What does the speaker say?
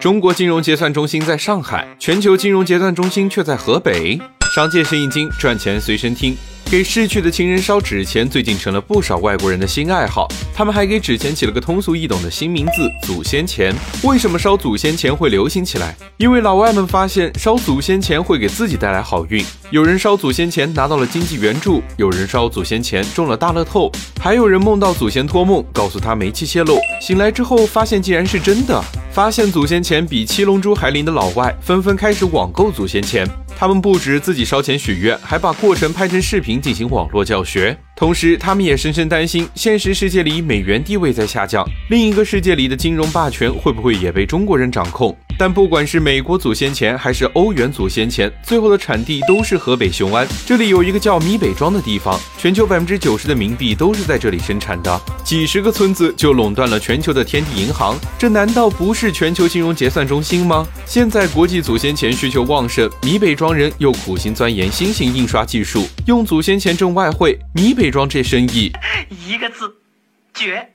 中国金融结算中心在上海，全球金融结算中心却在河北。商界生意经，赚钱随身听。给逝去的亲人烧纸钱，最近成了不少外国人的新爱好。他们还给纸钱起了个通俗易懂的新名字——祖先钱。为什么烧祖先钱会流行起来？因为老外们发现烧祖先钱会给自己带来好运。有人烧祖先钱拿到了经济援助，有人烧祖先钱中了大乐透，还有人梦到祖先托梦，告诉他煤气泄漏，醒来之后发现竟然是真的。发现祖先钱比七龙珠还灵的老外纷纷开始网购祖先钱。他们不止自己烧钱许愿，还把过程拍成视频进行网络教学。同时，他们也深深担心，现实世界里美元地位在下降，另一个世界里的金融霸权会不会也被中国人掌控？但不管是美国祖先钱还是欧元祖先钱，最后的产地都是河北雄安。这里有一个叫米北庄的地方，全球百分之九十的冥币都是在这里生产的。几十个村子就垄断了全球的天地银行，这难道不是全球金融结算中心吗？现在国际祖先钱需求旺盛，米北庄人又苦心钻研新型印刷技术，用祖先钱挣外汇。米北庄这生意，一个字，绝。